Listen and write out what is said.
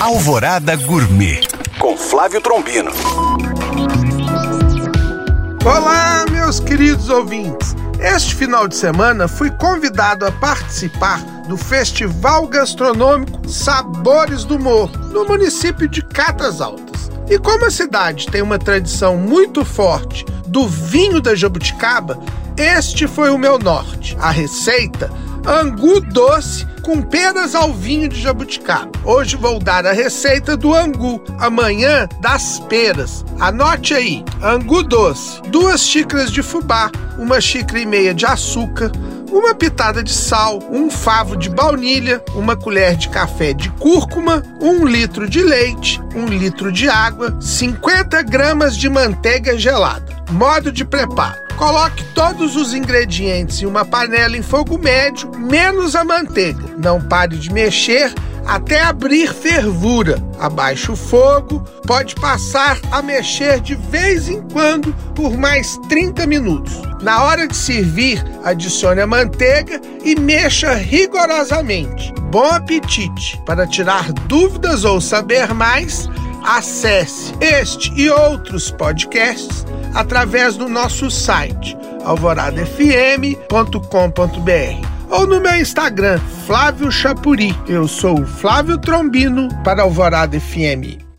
Alvorada Gourmet com Flávio Trombino. Olá, meus queridos ouvintes. Este final de semana fui convidado a participar do Festival Gastronômico Sabores do Morro, no município de Catas Altas. E como a cidade tem uma tradição muito forte do vinho da jabuticaba, este foi o meu norte. A receita angu doce com peras ao vinho de jabuticaba. Hoje vou dar a receita do angu, amanhã das peras. Anote aí: angu doce, duas xícaras de fubá, uma xícara e meia de açúcar, uma pitada de sal, um favo de baunilha, uma colher de café de cúrcuma, um litro de leite, um litro de água, 50 gramas de manteiga gelada. Modo de preparo Coloque todos os ingredientes em uma panela em fogo médio, menos a manteiga. Não pare de mexer até abrir fervura. Abaixe o fogo, pode passar a mexer de vez em quando por mais 30 minutos. Na hora de servir, adicione a manteiga e mexa rigorosamente. Bom apetite! Para tirar dúvidas ou saber mais, acesse este e outros podcasts através do nosso site alvoradafm.com.br ou no meu Instagram, Flávio Chapuri. Eu sou Flávio Trombino para Alvorada FM.